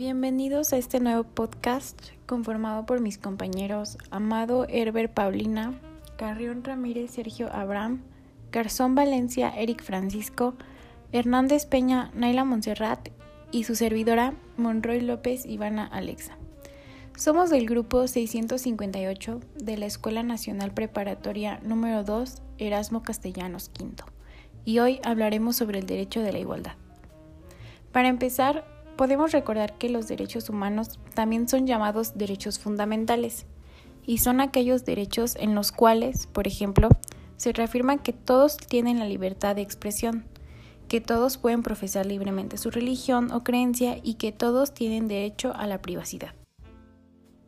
Bienvenidos a este nuevo podcast conformado por mis compañeros Amado Herber Paulina, Carrión Ramírez Sergio Abraham, Garzón Valencia Eric Francisco, Hernández Peña Naila Montserrat y su servidora Monroy López Ivana Alexa. Somos del grupo 658 de la Escuela Nacional Preparatoria número 2 Erasmo Castellanos V y hoy hablaremos sobre el derecho de la igualdad. Para empezar, podemos recordar que los derechos humanos también son llamados derechos fundamentales y son aquellos derechos en los cuales, por ejemplo, se reafirma que todos tienen la libertad de expresión, que todos pueden profesar libremente su religión o creencia y que todos tienen derecho a la privacidad.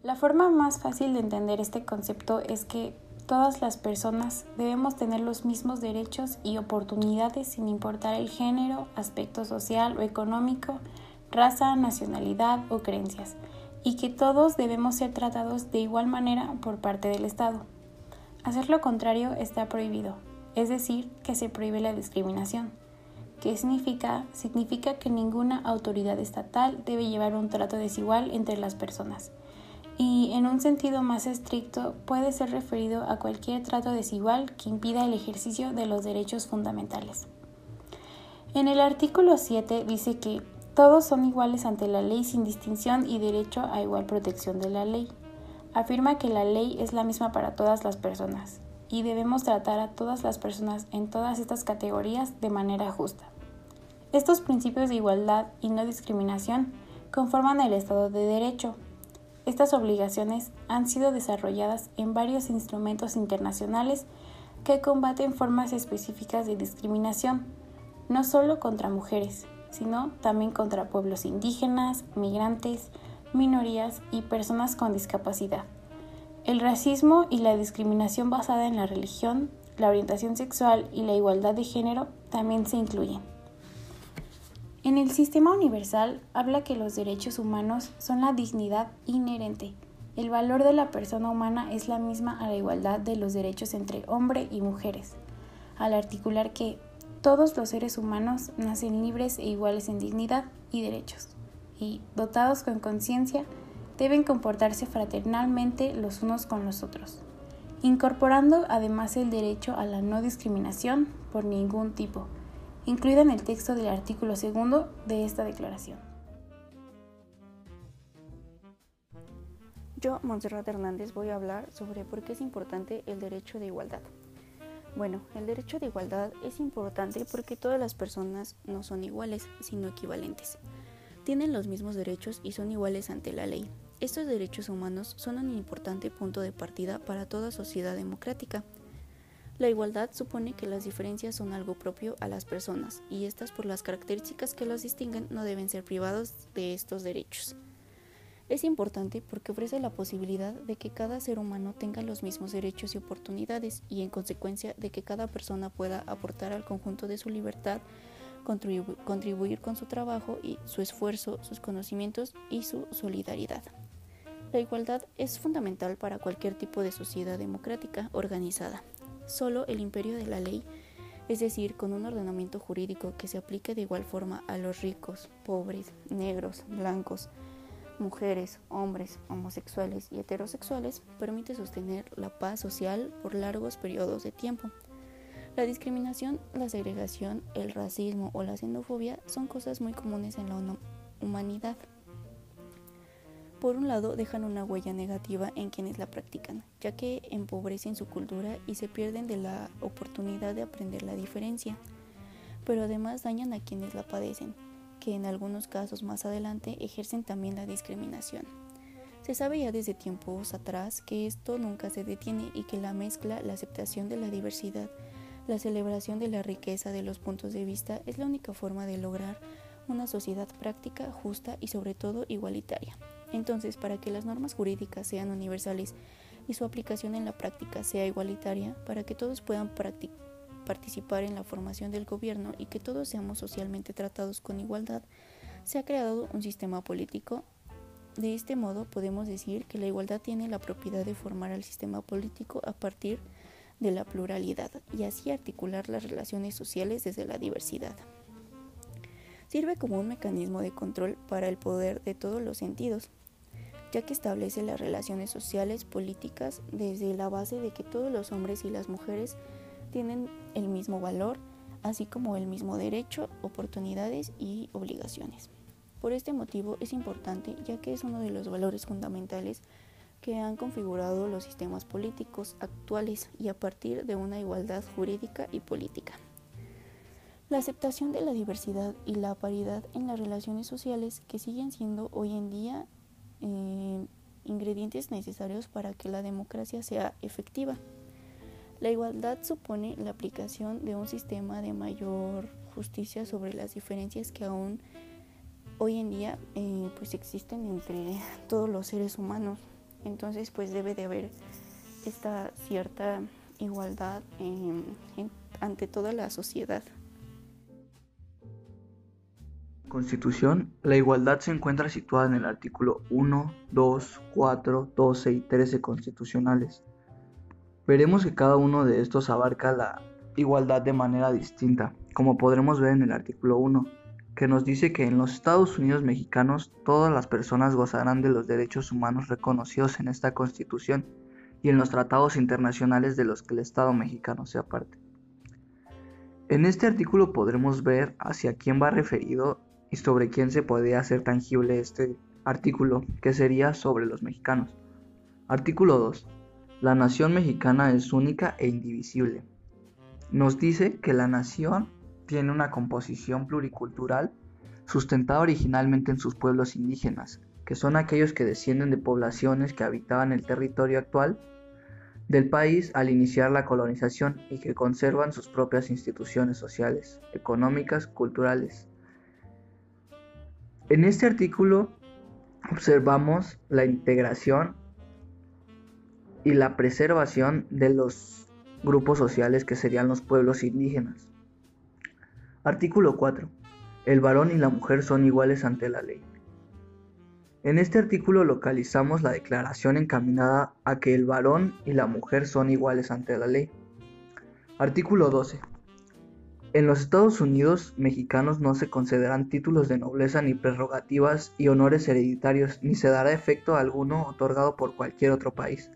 La forma más fácil de entender este concepto es que todas las personas debemos tener los mismos derechos y oportunidades sin importar el género, aspecto social o económico, raza, nacionalidad o creencias, y que todos debemos ser tratados de igual manera por parte del Estado. Hacer lo contrario está prohibido, es decir, que se prohíbe la discriminación. ¿Qué significa? Significa que ninguna autoridad estatal debe llevar un trato desigual entre las personas. Y en un sentido más estricto puede ser referido a cualquier trato desigual que impida el ejercicio de los derechos fundamentales. En el artículo 7 dice que todos son iguales ante la ley sin distinción y derecho a igual protección de la ley. Afirma que la ley es la misma para todas las personas y debemos tratar a todas las personas en todas estas categorías de manera justa. Estos principios de igualdad y no discriminación conforman el Estado de Derecho. Estas obligaciones han sido desarrolladas en varios instrumentos internacionales que combaten formas específicas de discriminación, no solo contra mujeres, sino también contra pueblos indígenas, migrantes, minorías y personas con discapacidad. El racismo y la discriminación basada en la religión, la orientación sexual y la igualdad de género también se incluyen. En el sistema universal habla que los derechos humanos son la dignidad inherente. El valor de la persona humana es la misma a la igualdad de los derechos entre hombre y mujeres, al articular que todos los seres humanos nacen libres e iguales en dignidad y derechos, y, dotados con conciencia, deben comportarse fraternalmente los unos con los otros, incorporando además el derecho a la no discriminación por ningún tipo, incluida en el texto del artículo segundo de esta declaración. Yo, Montserrat Hernández, voy a hablar sobre por qué es importante el derecho de igualdad. Bueno, el derecho de igualdad es importante porque todas las personas no son iguales, sino equivalentes. Tienen los mismos derechos y son iguales ante la ley. Estos derechos humanos son un importante punto de partida para toda sociedad democrática. La igualdad supone que las diferencias son algo propio a las personas y estas por las características que las distinguen no deben ser privados de estos derechos. Es importante porque ofrece la posibilidad de que cada ser humano tenga los mismos derechos y oportunidades y en consecuencia de que cada persona pueda aportar al conjunto de su libertad, contribuir con su trabajo y su esfuerzo, sus conocimientos y su solidaridad. La igualdad es fundamental para cualquier tipo de sociedad democrática organizada. Solo el imperio de la ley, es decir, con un ordenamiento jurídico que se aplique de igual forma a los ricos, pobres, negros, blancos, mujeres, hombres, homosexuales y heterosexuales, permite sostener la paz social por largos periodos de tiempo. La discriminación, la segregación, el racismo o la xenofobia son cosas muy comunes en la humanidad por un lado dejan una huella negativa en quienes la practican, ya que empobrecen su cultura y se pierden de la oportunidad de aprender la diferencia, pero además dañan a quienes la padecen, que en algunos casos más adelante ejercen también la discriminación. Se sabe ya desde tiempos atrás que esto nunca se detiene y que la mezcla, la aceptación de la diversidad, la celebración de la riqueza de los puntos de vista es la única forma de lograr una sociedad práctica, justa y sobre todo igualitaria. Entonces, para que las normas jurídicas sean universales y su aplicación en la práctica sea igualitaria, para que todos puedan participar en la formación del gobierno y que todos seamos socialmente tratados con igualdad, se ha creado un sistema político. De este modo podemos decir que la igualdad tiene la propiedad de formar al sistema político a partir de la pluralidad y así articular las relaciones sociales desde la diversidad. Sirve como un mecanismo de control para el poder de todos los sentidos, ya que establece las relaciones sociales, políticas, desde la base de que todos los hombres y las mujeres tienen el mismo valor, así como el mismo derecho, oportunidades y obligaciones. Por este motivo es importante ya que es uno de los valores fundamentales que han configurado los sistemas políticos actuales y a partir de una igualdad jurídica y política. La aceptación de la diversidad y la paridad en las relaciones sociales que siguen siendo hoy en día eh, ingredientes necesarios para que la democracia sea efectiva. La igualdad supone la aplicación de un sistema de mayor justicia sobre las diferencias que aún hoy en día eh, pues existen entre todos los seres humanos. Entonces pues debe de haber esta cierta igualdad ante toda la sociedad. Constitución, la igualdad se encuentra situada en el artículo 1, 2, 4, 12 y 13 constitucionales Veremos que cada uno de estos abarca la igualdad de manera distinta, como podremos ver en el artículo 1, que nos dice que en los Estados Unidos mexicanos todas las personas gozarán de los derechos humanos reconocidos en esta Constitución y en los tratados internacionales de los que el Estado mexicano sea parte. En este artículo podremos ver hacia quién va referido y sobre quién se puede hacer tangible este artículo, que sería sobre los mexicanos. Artículo 2. La nación mexicana es única e indivisible. Nos dice que la nación tiene una composición pluricultural sustentada originalmente en sus pueblos indígenas, que son aquellos que descienden de poblaciones que habitaban el territorio actual del país al iniciar la colonización y que conservan sus propias instituciones sociales, económicas, culturales. En este artículo observamos la integración y la preservación de los grupos sociales que serían los pueblos indígenas. Artículo 4. El varón y la mujer son iguales ante la ley. En este artículo localizamos la declaración encaminada a que el varón y la mujer son iguales ante la ley. Artículo 12. En los Estados Unidos mexicanos no se concederán títulos de nobleza ni prerrogativas y honores hereditarios, ni se dará efecto alguno otorgado por cualquier otro país.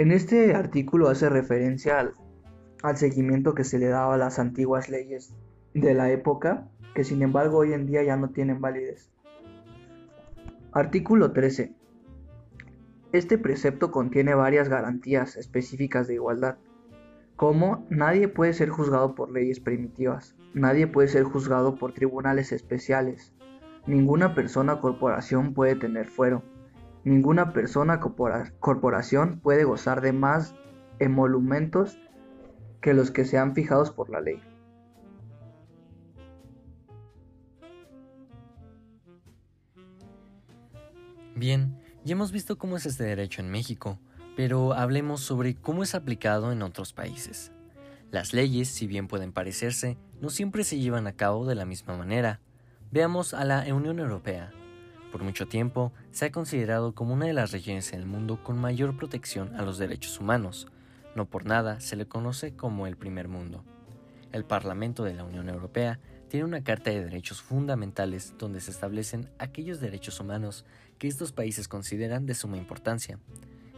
En este artículo hace referencia al, seguimiento que se le daba a las antiguas leyes de la época, que sin embargo hoy en día ya no tienen validez. Artículo 13. Este precepto contiene varias garantías específicas de igualdad, como nadie puede ser juzgado por leyes primitivas, nadie puede ser juzgado por tribunales especiales, ninguna persona o corporación puede tener fuero, Ninguna persona o corporación puede gozar de más emolumentos que los que sean fijados por la ley. Bien, ya hemos visto cómo es este derecho en México, pero hablemos sobre cómo es aplicado en otros países. Las leyes, si bien pueden parecerse, no siempre se llevan a cabo de la misma manera. Veamos a la Unión Europea. Por mucho tiempo se ha considerado como una de las regiones en el mundo con mayor protección a los derechos humanos. No por nada se le conoce como el primer mundo. El Parlamento de la Unión Europea tiene una Carta de Derechos Fundamentales donde se establecen aquellos derechos humanos que estos países consideran de suma importancia.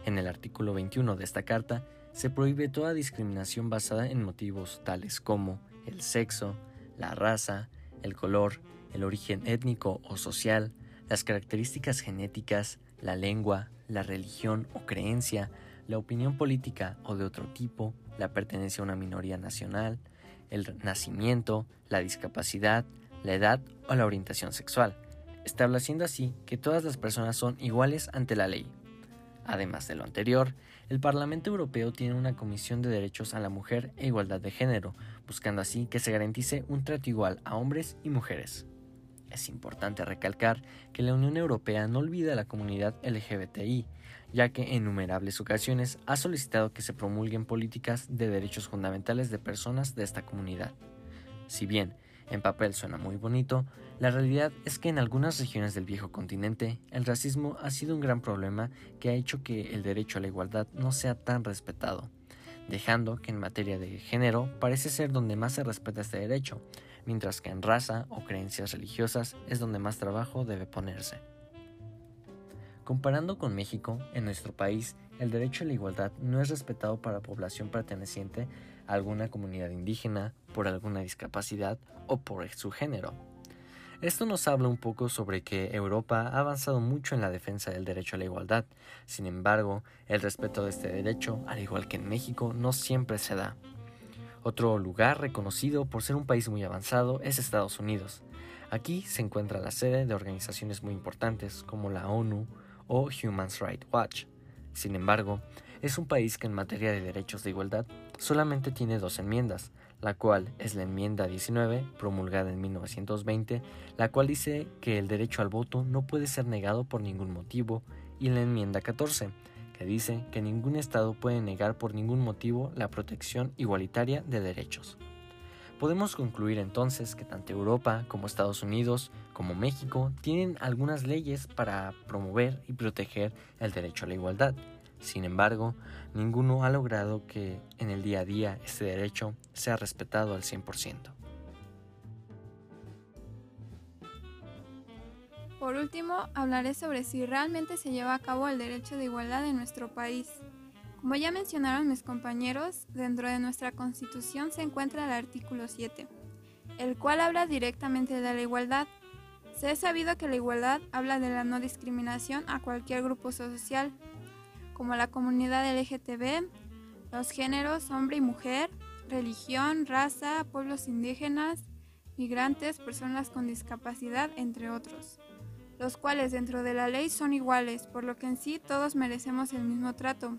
En el artículo 21 de esta Carta se prohíbe toda discriminación basada en motivos tales como el sexo, la raza, el color, el origen étnico o social, las características genéticas, la lengua, la religión o creencia, la opinión política o de otro tipo, la pertenencia a una minoría nacional, el nacimiento, la discapacidad, la edad o la orientación sexual, estableciendo así que todas las personas son iguales ante la ley. Además de lo anterior, el Parlamento Europeo tiene una Comisión de Derechos a la Mujer e Igualdad de Género, buscando así que se garantice un trato igual a hombres y mujeres. Es importante recalcar que la Unión Europea no olvida a la comunidad LGBTI, ya que en innumerables ocasiones ha solicitado que se promulguen políticas de derechos fundamentales de personas de esta comunidad. Si bien en papel suena muy bonito, la realidad es que en algunas regiones del viejo continente el racismo ha sido un gran problema que ha hecho que el derecho a la igualdad no sea tan respetado, dejando que en materia de género parece ser donde más se respeta este derecho, mientras que en raza o creencias religiosas es donde más trabajo debe ponerse. Comparando con México, en nuestro país, el derecho a la igualdad no es respetado para población perteneciente a alguna comunidad indígena, por alguna discapacidad o por su género. Esto nos habla un poco sobre que Europa ha avanzado mucho en la defensa del derecho a la igualdad. Sin embargo, el respeto de este derecho, al igual que en México, no siempre se da. Otro lugar reconocido por ser un país muy avanzado es Estados Unidos. Aquí se encuentra la sede de organizaciones muy importantes como la ONU o Human Rights Watch. Sin embargo, es un país que en materia de derechos de igualdad solamente tiene dos enmiendas, la cual es la enmienda 19, promulgada en 1920, la cual dice que el derecho al voto no puede ser negado por ningún motivo, y la enmienda 14, que dice que ningún Estado puede negar por ningún motivo la protección igualitaria de derechos. Podemos concluir entonces que tanto Europa como Estados Unidos como México tienen algunas leyes para promover y proteger el derecho a la igualdad, sin embargo, ninguno ha logrado que en el día a día este derecho sea respetado al 100%. Por último, hablaré sobre si realmente se lleva a cabo el derecho de igualdad en nuestro país. Como ya mencionaron mis compañeros, dentro de nuestra Constitución se encuentra el artículo 7, el cual habla directamente de la igualdad. Se ha sabido que la igualdad habla de la no discriminación a cualquier grupo social, como la comunidad LGTB, los géneros hombre y mujer, religión, raza, pueblos indígenas, migrantes, personas con discapacidad, entre otros, los cuales dentro de la ley son iguales, por lo que en sí todos merecemos el mismo trato.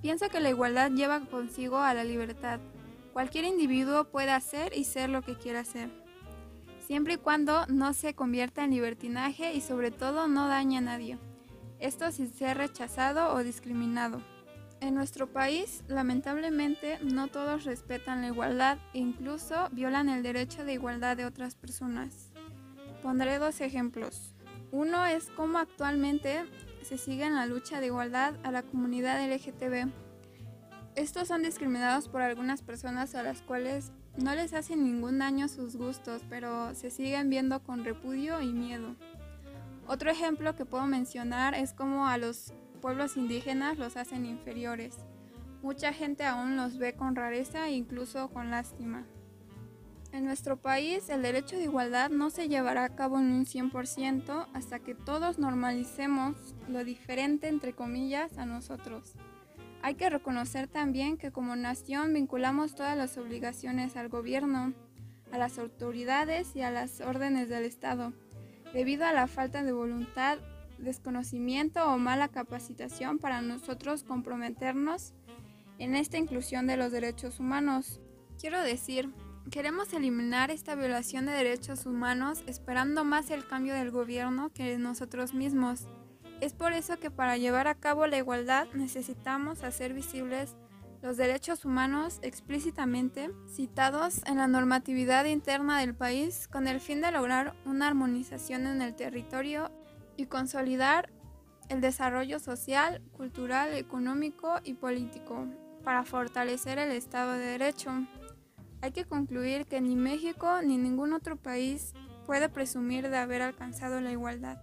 Piensa que la igualdad lleva consigo a la libertad. Cualquier individuo puede hacer y ser lo que quiera hacer, siempre y cuando no se convierta en libertinaje y sobre todo no dañe a nadie esto sin ser rechazado o discriminado. En nuestro país, lamentablemente, no todos respetan la igualdad e incluso violan el derecho de igualdad de otras personas. Pondré dos ejemplos. Uno es cómo actualmente se sigue en la lucha de igualdad a la comunidad LGTB. Estos son discriminados por algunas personas a las cuales no les hacen ningún daño sus gustos, pero se siguen viendo con repudio y miedo. Otro ejemplo que puedo mencionar es cómo a los pueblos indígenas los hacen inferiores. Mucha gente aún los ve con rareza e incluso con lástima. En nuestro país el derecho de igualdad no se llevará a cabo en un 100% hasta que todos normalicemos lo diferente entre comillas a nosotros. Hay que reconocer también que como nación vinculamos todas las obligaciones al gobierno, a las autoridades y a las órdenes del Estado debido a la falta de voluntad, desconocimiento o mala capacitación para nosotros comprometernos en esta inclusión de los derechos humanos. Quiero decir, queremos eliminar esta violación de derechos humanos esperando más el cambio del gobierno que nosotros mismos. Es por eso que para llevar a cabo la igualdad necesitamos hacer visibles los derechos humanos explícitamente citados en la normatividad interna del país con el fin de lograr una armonización en el territorio y consolidar el desarrollo social, cultural, económico y político para fortalecer el Estado de Derecho. Hay que concluir que ni México ni ningún otro país puede presumir de haber alcanzado la igualdad.